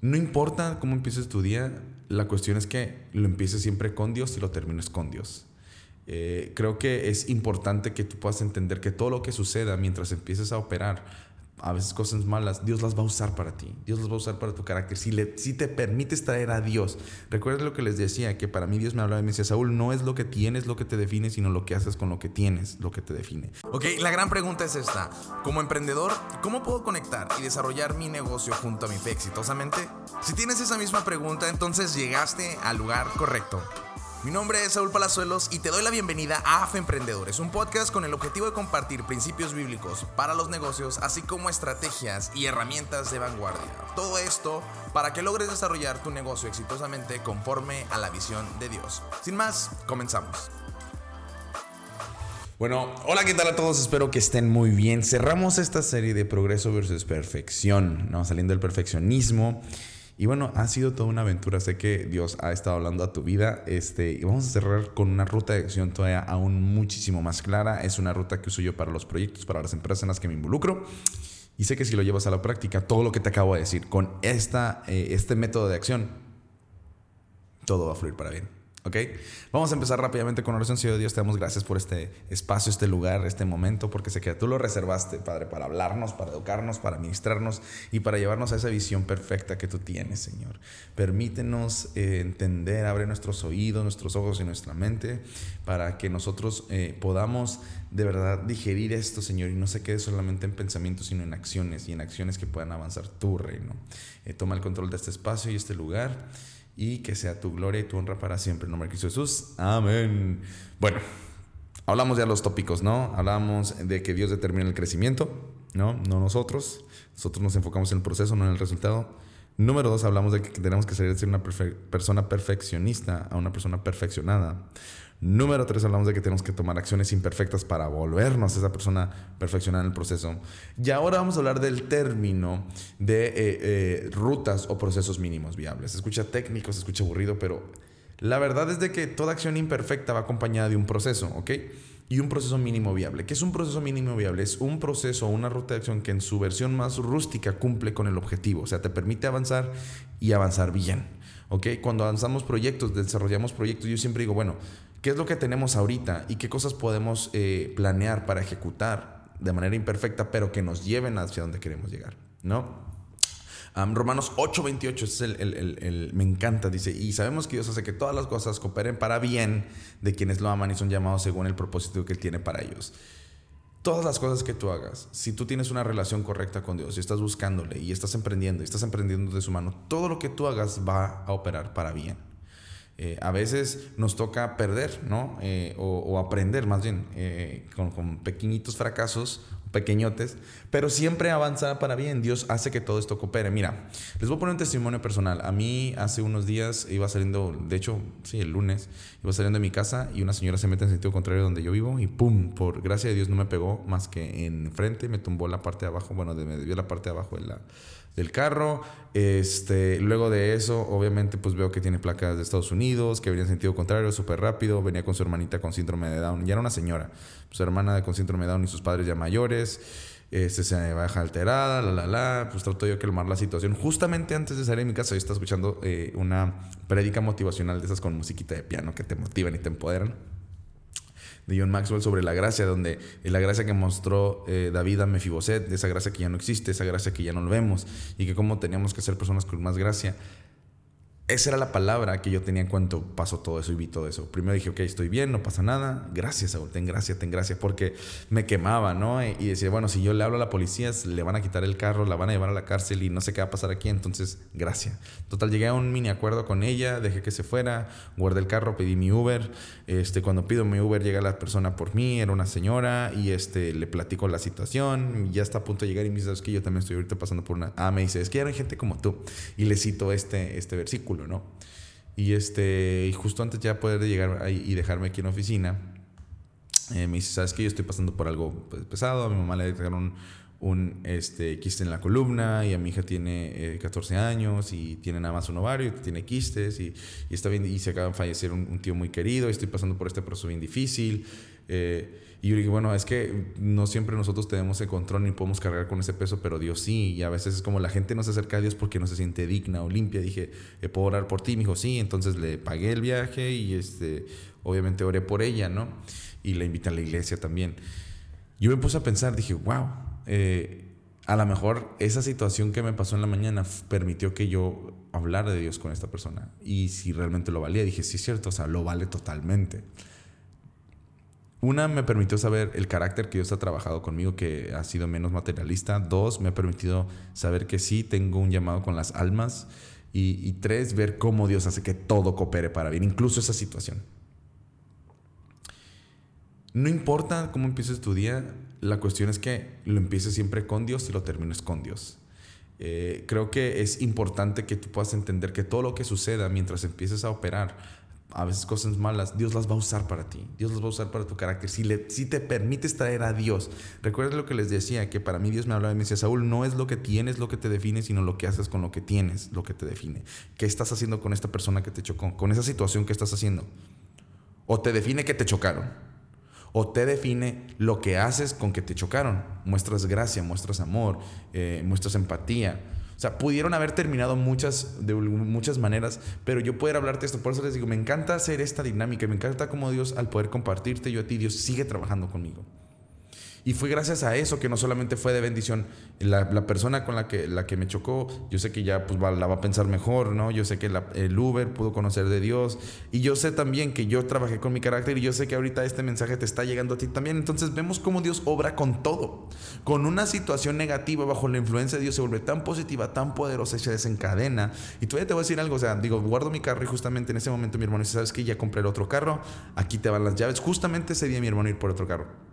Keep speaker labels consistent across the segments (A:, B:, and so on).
A: No importa cómo empieces tu día, la cuestión es que lo empieces siempre con Dios y lo termines con Dios. Eh, creo que es importante que tú puedas entender que todo lo que suceda mientras empieces a operar, a veces cosas malas, Dios las va a usar para ti. Dios las va a usar para tu carácter. Si, le, si te permites traer a Dios. Recuerda lo que les decía, que para mí Dios me hablaba y me decía, Saúl, no es lo que tienes lo que te define, sino lo que haces con lo que tienes lo que te define.
B: Ok, la gran pregunta es esta. Como emprendedor, ¿cómo puedo conectar y desarrollar mi negocio junto a mi fe exitosamente? Si tienes esa misma pregunta, entonces llegaste al lugar correcto. Mi nombre es Saúl Palazuelos y te doy la bienvenida a AFE Emprendedores, un podcast con el objetivo de compartir principios bíblicos para los negocios, así como estrategias y herramientas de vanguardia. Todo esto para que logres desarrollar tu negocio exitosamente conforme a la visión de Dios. Sin más, comenzamos.
A: Bueno, hola, ¿qué tal a todos? Espero que estén muy bien. Cerramos esta serie de progreso versus perfección, ¿no? Saliendo del perfeccionismo. Y bueno, ha sido toda una aventura. Sé que Dios ha estado hablando a tu vida. Este, y vamos a cerrar con una ruta de acción todavía aún muchísimo más clara. Es una ruta que uso yo para los proyectos, para las empresas en las que me involucro. Y sé que si lo llevas a la práctica, todo lo que te acabo de decir, con esta, eh, este método de acción, todo va a fluir para bien. ¿Ok? Vamos a empezar rápidamente con oración. Señor Dios, te damos gracias por este espacio, este lugar, este momento, porque sé que tú lo reservaste, Padre, para hablarnos, para educarnos, para ministrarnos y para llevarnos a esa visión perfecta que tú tienes, Señor. Permítenos eh, entender, abre nuestros oídos, nuestros ojos y nuestra mente, para que nosotros eh, podamos de verdad digerir esto, Señor, y no se quede solamente en pensamientos, sino en acciones y en acciones que puedan avanzar tu reino. Eh, toma el control de este espacio y este lugar y que sea tu gloria y tu honra para siempre. En nombre de Cristo Jesús. Amén. Bueno, hablamos ya de los tópicos, ¿no? Hablamos de que Dios determina el crecimiento, ¿no? No nosotros. Nosotros nos enfocamos en el proceso, no en el resultado. Número dos, hablamos de que tenemos que salir de ser una persona perfeccionista a una persona perfeccionada. Número tres, hablamos de que tenemos que tomar acciones imperfectas para volvernos esa persona perfeccionada en el proceso. Y ahora vamos a hablar del término de eh, eh, rutas o procesos mínimos viables. Se escucha técnico, se escucha aburrido, pero la verdad es de que toda acción imperfecta va acompañada de un proceso, ¿ok? Y un proceso mínimo viable. ¿Qué es un proceso mínimo viable? Es un proceso o una ruta de acción que en su versión más rústica cumple con el objetivo. O sea, te permite avanzar y avanzar bien. ¿Ok? Cuando avanzamos proyectos, desarrollamos proyectos, yo siempre digo, bueno, qué es lo que tenemos ahorita y qué cosas podemos eh, planear para ejecutar de manera imperfecta, pero que nos lleven hacia donde queremos llegar, ¿no? Romanos 8:28 es el, el, me encanta, dice, y sabemos que Dios hace que todas las cosas cooperen para bien de quienes lo aman y son llamados según el propósito que Él tiene para ellos. Todas las cosas que tú hagas, si tú tienes una relación correcta con Dios y estás buscándole y estás emprendiendo y estás emprendiendo de su mano, todo lo que tú hagas va a operar para bien. Eh, a veces nos toca perder, ¿no? Eh, o, aprender más bien, eh, con, pequeñitos fracasos pequeñotes, pero siempre avanza para bien. Dios hace que todo esto coopere. Mira, les voy a poner un testimonio personal. A mí hace unos días iba saliendo, de hecho, sí, el lunes, iba saliendo de mi casa y una señora se mete en sentido contrario donde yo vivo y pum, por gracia de Dios no me pegó más que en frente, me tumbó la parte de abajo, bueno, me desvió la parte de abajo de la, del carro. Este, luego de eso, obviamente, pues veo que tiene placas de Estados Unidos, que venía en sentido contrario, súper rápido, venía con su hermanita con síndrome de Down, ya era una señora, su hermana con síndrome de Down y sus padres ya mayores, este, se baja alterada, la, la, la, pues trato yo de calmar la situación. Justamente antes de salir de mi casa, yo estaba escuchando eh, una prédica motivacional de esas con musiquita de piano que te motivan y te empoderan de John Maxwell sobre la gracia, donde eh, la gracia que mostró eh, David a Mefiboset, esa gracia que ya no existe, esa gracia que ya no lo vemos, y que cómo teníamos que ser personas con más gracia. Esa era la palabra que yo tenía en cuanto pasó todo eso y vi todo eso. Primero dije, ok, estoy bien, no pasa nada. Gracias, Saúl, ten gracia, ten gracia, porque me quemaba, ¿no? Y decía, bueno, si yo le hablo a la policía, le van a quitar el carro, la van a llevar a la cárcel y no sé qué va a pasar aquí, entonces, gracias. Total, llegué a un mini acuerdo con ella, dejé que se fuera, guardé el carro, pedí mi Uber. Este, cuando pido mi Uber, llega la persona por mí, era una señora, y este, le platico la situación, ya está a punto de llegar y me dice, es que yo también estoy ahorita pasando por una... Ah, me dice, es que hay gente como tú. Y le cito este, este versículo. ¿No? Y, este, y justo antes ya poder llegar y dejarme aquí en la oficina, eh, me dice, ¿sabes qué? Yo estoy pasando por algo pues, pesado, a mi mamá le detectaron un este, quiste en la columna y a mi hija tiene 14 eh, años y tiene nada más un ovario y tiene quistes y, está bien y se acaba de fallecer un, tío muy querido y estoy pasando por este proceso bien difícil Eh, y yo dije, bueno, es que no siempre nosotros tenemos el control ni podemos cargar con ese peso, pero Dios sí. Y a veces es como la gente no se acerca a Dios porque no se siente digna o limpia. Dije, eh, ¿puedo orar por ti? Me sí. Entonces le pagué el viaje y este, obviamente oré por ella, ¿no? Y la invité a la iglesia también. Yo me puse a pensar, dije, wow, eh, a lo mejor esa situación que me pasó en la mañana permitió que yo hablara de Dios con esta persona. Y si realmente lo valía, dije, sí es cierto, o sea, lo vale totalmente. Una, me permitió saber el carácter que Dios ha trabajado conmigo, que ha sido menos materialista. Dos, me ha permitido saber que sí tengo un llamado con las almas. Y, tres, ver cómo Dios hace que todo coopere para bien, incluso esa situación. No importa cómo empieces tu día, la cuestión es que lo empieces siempre con Dios y lo termines con Dios. Eh, creo que es importante que tú puedas entender que todo lo que suceda mientras empieces a operar a veces cosas malas, Dios las va a usar para ti. Dios las va a usar para tu carácter. Si, le, si te permites traer a Dios, recuerda lo que les decía, que para mí Dios me hablaba y me decía, Saúl, no es lo que tienes lo que te define, sino lo que haces con lo que tienes lo que te define. ¿Qué estás haciendo con esta persona que te chocó? Con esa situación que estás haciendo. O te define que te chocaron. O te define lo que haces con que te chocaron. Muestras gracia, muestras amor, eh, muestras empatía o sea, pudieron haber terminado muchas, de muchas maneras, pero yo poder hablarte esto, por eso les digo, me encanta hacer esta dinámica, me encanta cómo Dios, al poder compartirte yo a ti, Dios sigue trabajando conmigo. Y fue gracias a eso que no solamente fue de bendición. La, persona con la que, la que me chocó, yo sé que ya pues, la va a pensar mejor, ¿no? Yo sé que el Uber pudo conocer de Dios. Y yo sé también que yo trabajé con mi carácter y yo sé que ahorita este mensaje te está llegando a ti también. Entonces vemos cómo Dios obra con todo. Con una situación negativa bajo la influencia de Dios se vuelve tan positiva, tan poderosa y se desencadena. Y todavía te voy a decir algo, o sea, digo, guardo mi carro y justamente en ese momento mi hermano dice, ¿sabes qué? Ya compré el otro carro, aquí te van las llaves. Justamente ese día mi hermano ir por otro carro.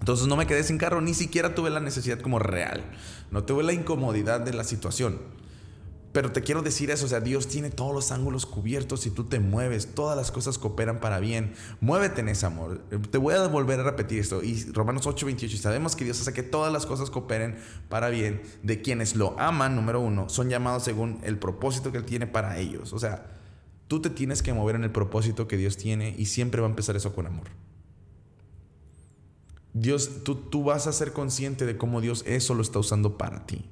A: Entonces no me quedé sin carro, ni siquiera tuve la necesidad como real. No tuve la incomodidad de la situación. Pero te quiero decir eso, o sea, Dios tiene todos los ángulos cubiertos y tú te mueves, todas las cosas cooperan para bien. Muévete en ese amor. Te voy a volver a repetir esto. Y Romanos 8:28, y sabemos que Dios hace que todas las cosas cooperen para bien de quienes lo aman, número uno, son llamados según el propósito que Él tiene para ellos. O sea, tú te tienes que mover en el propósito que Dios tiene y siempre va a empezar eso con amor. Dios, tú, tú vas a ser consciente de cómo Dios eso lo está usando para ti.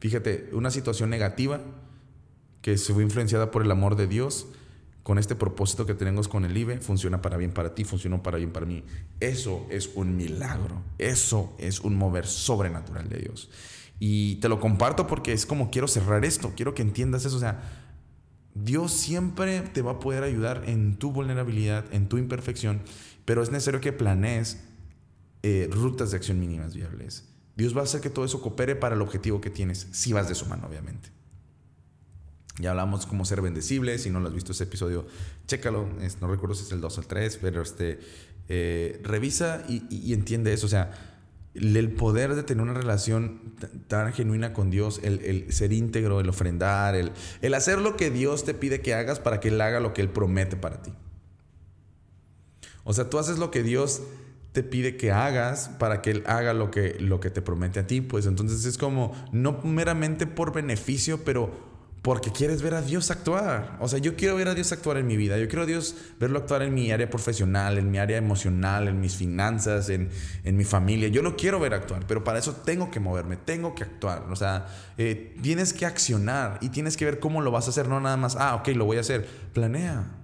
A: Fíjate, una situación negativa que se fue influenciada por el amor de Dios, con este propósito que tenemos con el IBE, funciona para bien para ti, funcionó para bien para mí. Eso es un milagro, eso es un mover sobrenatural de Dios. Y te lo comparto porque es como quiero cerrar esto, quiero que entiendas eso, o sea, Dios siempre te va a poder ayudar en tu vulnerabilidad, en tu imperfección, pero es necesario que planees eh, rutas de acción mínimas viables. Dios va a hacer que todo eso coopere para el objetivo que tienes, si vas de su mano, obviamente. Ya hablamos cómo ser bendecible, si no lo has visto ese episodio, chécalo, no recuerdo si es el 2 o el 3, pero este, eh, revisa y, entiende eso, o sea, el poder de tener una relación tan genuina con Dios, el, ser íntegro, el ofrendar, el, el hacer lo que Dios te pide que hagas para que Él haga lo que Él promete para ti. O sea, tú haces lo que Dios te pide que hagas para que Él haga lo que, lo que te promete a ti. Pues entonces es como, no meramente por beneficio, pero porque quieres ver a Dios actuar. O sea, yo quiero ver a Dios actuar en mi vida. Yo quiero a Dios verlo actuar en mi área profesional, en mi área emocional, en mis finanzas, en, en mi familia. Yo lo quiero ver actuar, pero para eso tengo que moverme, tengo que actuar. O sea, eh, tienes que accionar y tienes que ver cómo lo vas a hacer. No nada más, ah, ok, lo voy a hacer. Planea.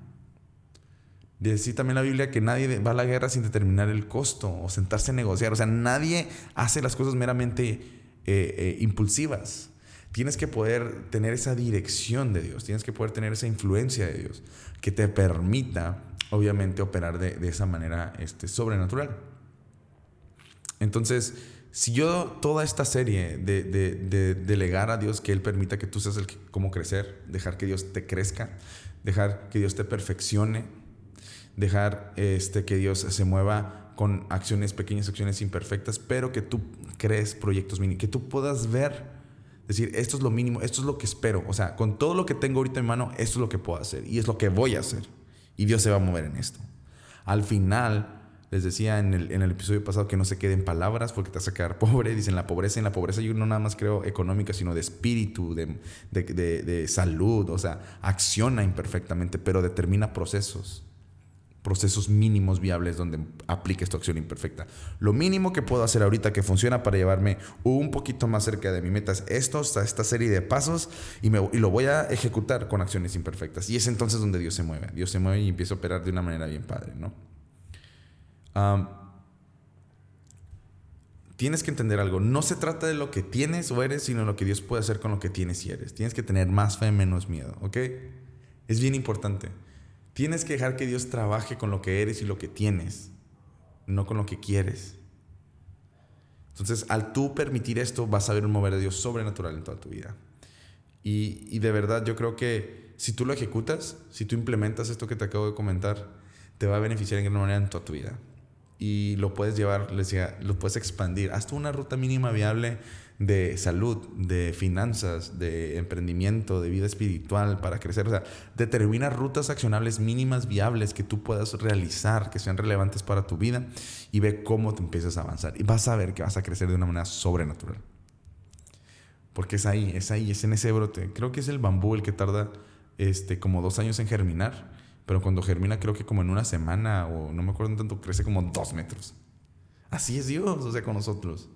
A: Dice también la Biblia que nadie va a la guerra sin determinar el costo o sentarse a negociar. O sea, nadie hace las cosas meramente eh, eh, impulsivas. Tienes que poder tener esa dirección de Dios, tienes que poder tener esa influencia de Dios que te permita, obviamente, operar de, esa manera este, sobrenatural. Entonces, si yo toda esta serie de, de, delegar a Dios que Él permita que tú seas el que, cómo crecer, dejar que Dios te crezca, dejar que Dios te perfeccione, dejar este, que Dios se mueva con acciones, pequeñas acciones imperfectas, pero que tú crees proyectos mínimos, que tú puedas ver, decir, esto es lo mínimo, esto es lo que espero. O sea, con todo lo que tengo ahorita en mano, esto es lo que puedo hacer y es lo que voy a hacer. Y Dios se va a mover en esto. Al final, les decía en el, en el episodio pasado que no se queden palabras porque te vas a quedar pobre. Dicen la pobreza. En la pobreza yo no nada más creo económica, sino de espíritu, de, de, de, de salud. O sea, acciona imperfectamente, pero determina procesos procesos mínimos viables donde apliques tu acción imperfecta. Lo mínimo que puedo hacer ahorita que funciona para llevarme un poquito más cerca de mi meta es esto, esta serie de pasos y lo voy a ejecutar con acciones imperfectas. Y es entonces donde Dios se mueve. Dios se mueve y empieza a operar de una manera bien padre, ¿no? tienes que entender algo. No se trata de lo que tienes o eres, sino lo que Dios puede hacer con lo que tienes y eres. Tienes que tener más fe, menos miedo, ¿ok? Es bien importante. Tienes que dejar que Dios trabaje con lo que eres y lo que tienes, no con lo que quieres. Entonces, al tú permitir esto, vas a ver un mover de Dios sobrenatural en toda tu vida. Y, de verdad, yo creo que si tú lo ejecutas, si tú implementas esto que te acabo de comentar, te va a beneficiar en gran manera en toda tu vida y lo puedes llevar, les decía, lo puedes expandir. Haz una ruta mínima viable de salud, de finanzas, de emprendimiento, de vida espiritual para crecer. O sea, determina rutas accionables mínimas viables que tú puedas realizar, que sean relevantes para tu vida y ve cómo te empiezas a avanzar. Y vas a ver que vas a crecer de una manera sobrenatural. Porque es ahí, es ahí, es en ese brote. Creo que es el bambú el que tarda este, como dos años en germinar pero cuando germina, creo que como en una semana o no me acuerdo tanto, crece como dos metros. Así es Dios, o sea, con nosotros.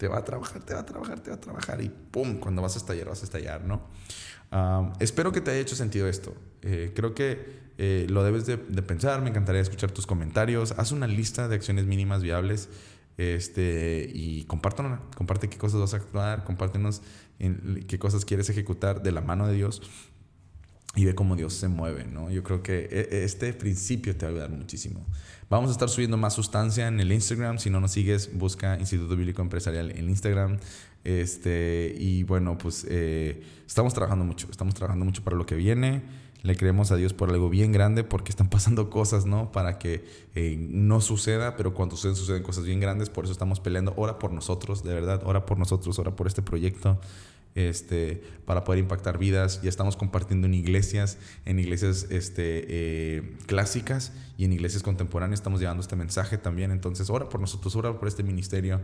A: Te va a trabajar, te va a trabajar, te va a trabajar y ¡pum! Cuando vas a estallar, vas a estallar, ¿no? espero que te haya hecho sentido esto. Eh, creo que eh, lo debes de, pensar, me encantaría escuchar tus comentarios. Haz una lista de acciones mínimas viables este, y compártanos, comparte qué cosas vas a actuar, compártenos en qué cosas quieres ejecutar de la mano de Dios y ve cómo Dios se mueve, ¿no? Yo creo que e, e, este principio te va a ayudar muchísimo. Vamos a estar subiendo más sustancia en el Instagram. Si no nos sigues, busca Instituto Bíblico Empresarial en Instagram. Este, y bueno, pues eh, estamos trabajando mucho. Estamos trabajando mucho para lo que viene. Le creemos a Dios por algo bien grande porque están pasando cosas, ¿no? Para que eh, no suceda, pero cuando suceden, suceden cosas bien grandes. Por eso estamos peleando. Ora por nosotros, de verdad. Ora por nosotros, ora por este proyecto este, para poder impactar vidas. Ya estamos compartiendo en iglesias, en iglesias este, eh, clásicas y en iglesias contemporáneas. Estamos llevando este mensaje también. Entonces, ora por nosotros, ora por este ministerio,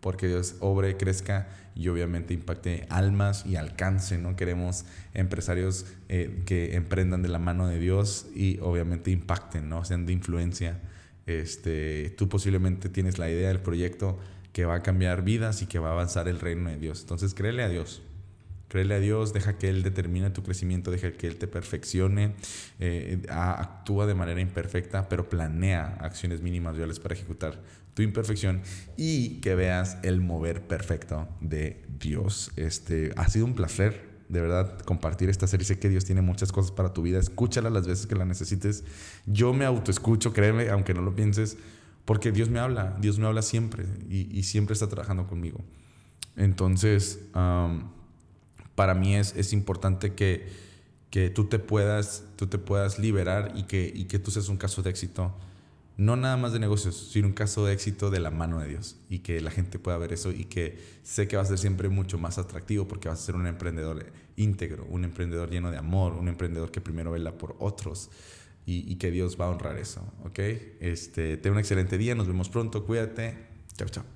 A: porque Dios obre, crezca y obviamente impacte almas y alcance. ¿no? Queremos empresarios eh, que emprendan de la mano de Dios y obviamente impacten, ¿no? sean de influencia. Este, tú posiblemente tienes la idea del proyecto que va a cambiar vidas y que va a avanzar el reino de Dios. Entonces, créele a Dios. Créele a Dios, deja que Él determine tu crecimiento, deja que Él te perfeccione, eh, actúa de manera imperfecta, pero planea acciones mínimas viales para ejecutar tu imperfección y que veas el mover perfecto de Dios. Este, ha sido un placer, de verdad, compartir esta serie. Sé que Dios tiene muchas cosas para tu vida. Escúchala las veces que la necesites. Yo me autoescucho, créeme, aunque no lo pienses porque Dios me habla, Dios me habla siempre y, siempre está trabajando conmigo. Entonces, para mí es, es importante que, que, tú, te puedas, tú te puedas liberar y que, y que tú seas un caso de éxito. No nada más de negocios, sino un caso de éxito de la mano de Dios. Y que la gente pueda ver eso y que sé que va a ser siempre mucho más atractivo porque vas a ser un emprendedor íntegro, un emprendedor lleno de amor, un emprendedor que primero vela por otros y, que Dios va a honrar eso, ¿ok? Este, ten un excelente día, nos vemos pronto, cuídate, chao, chao.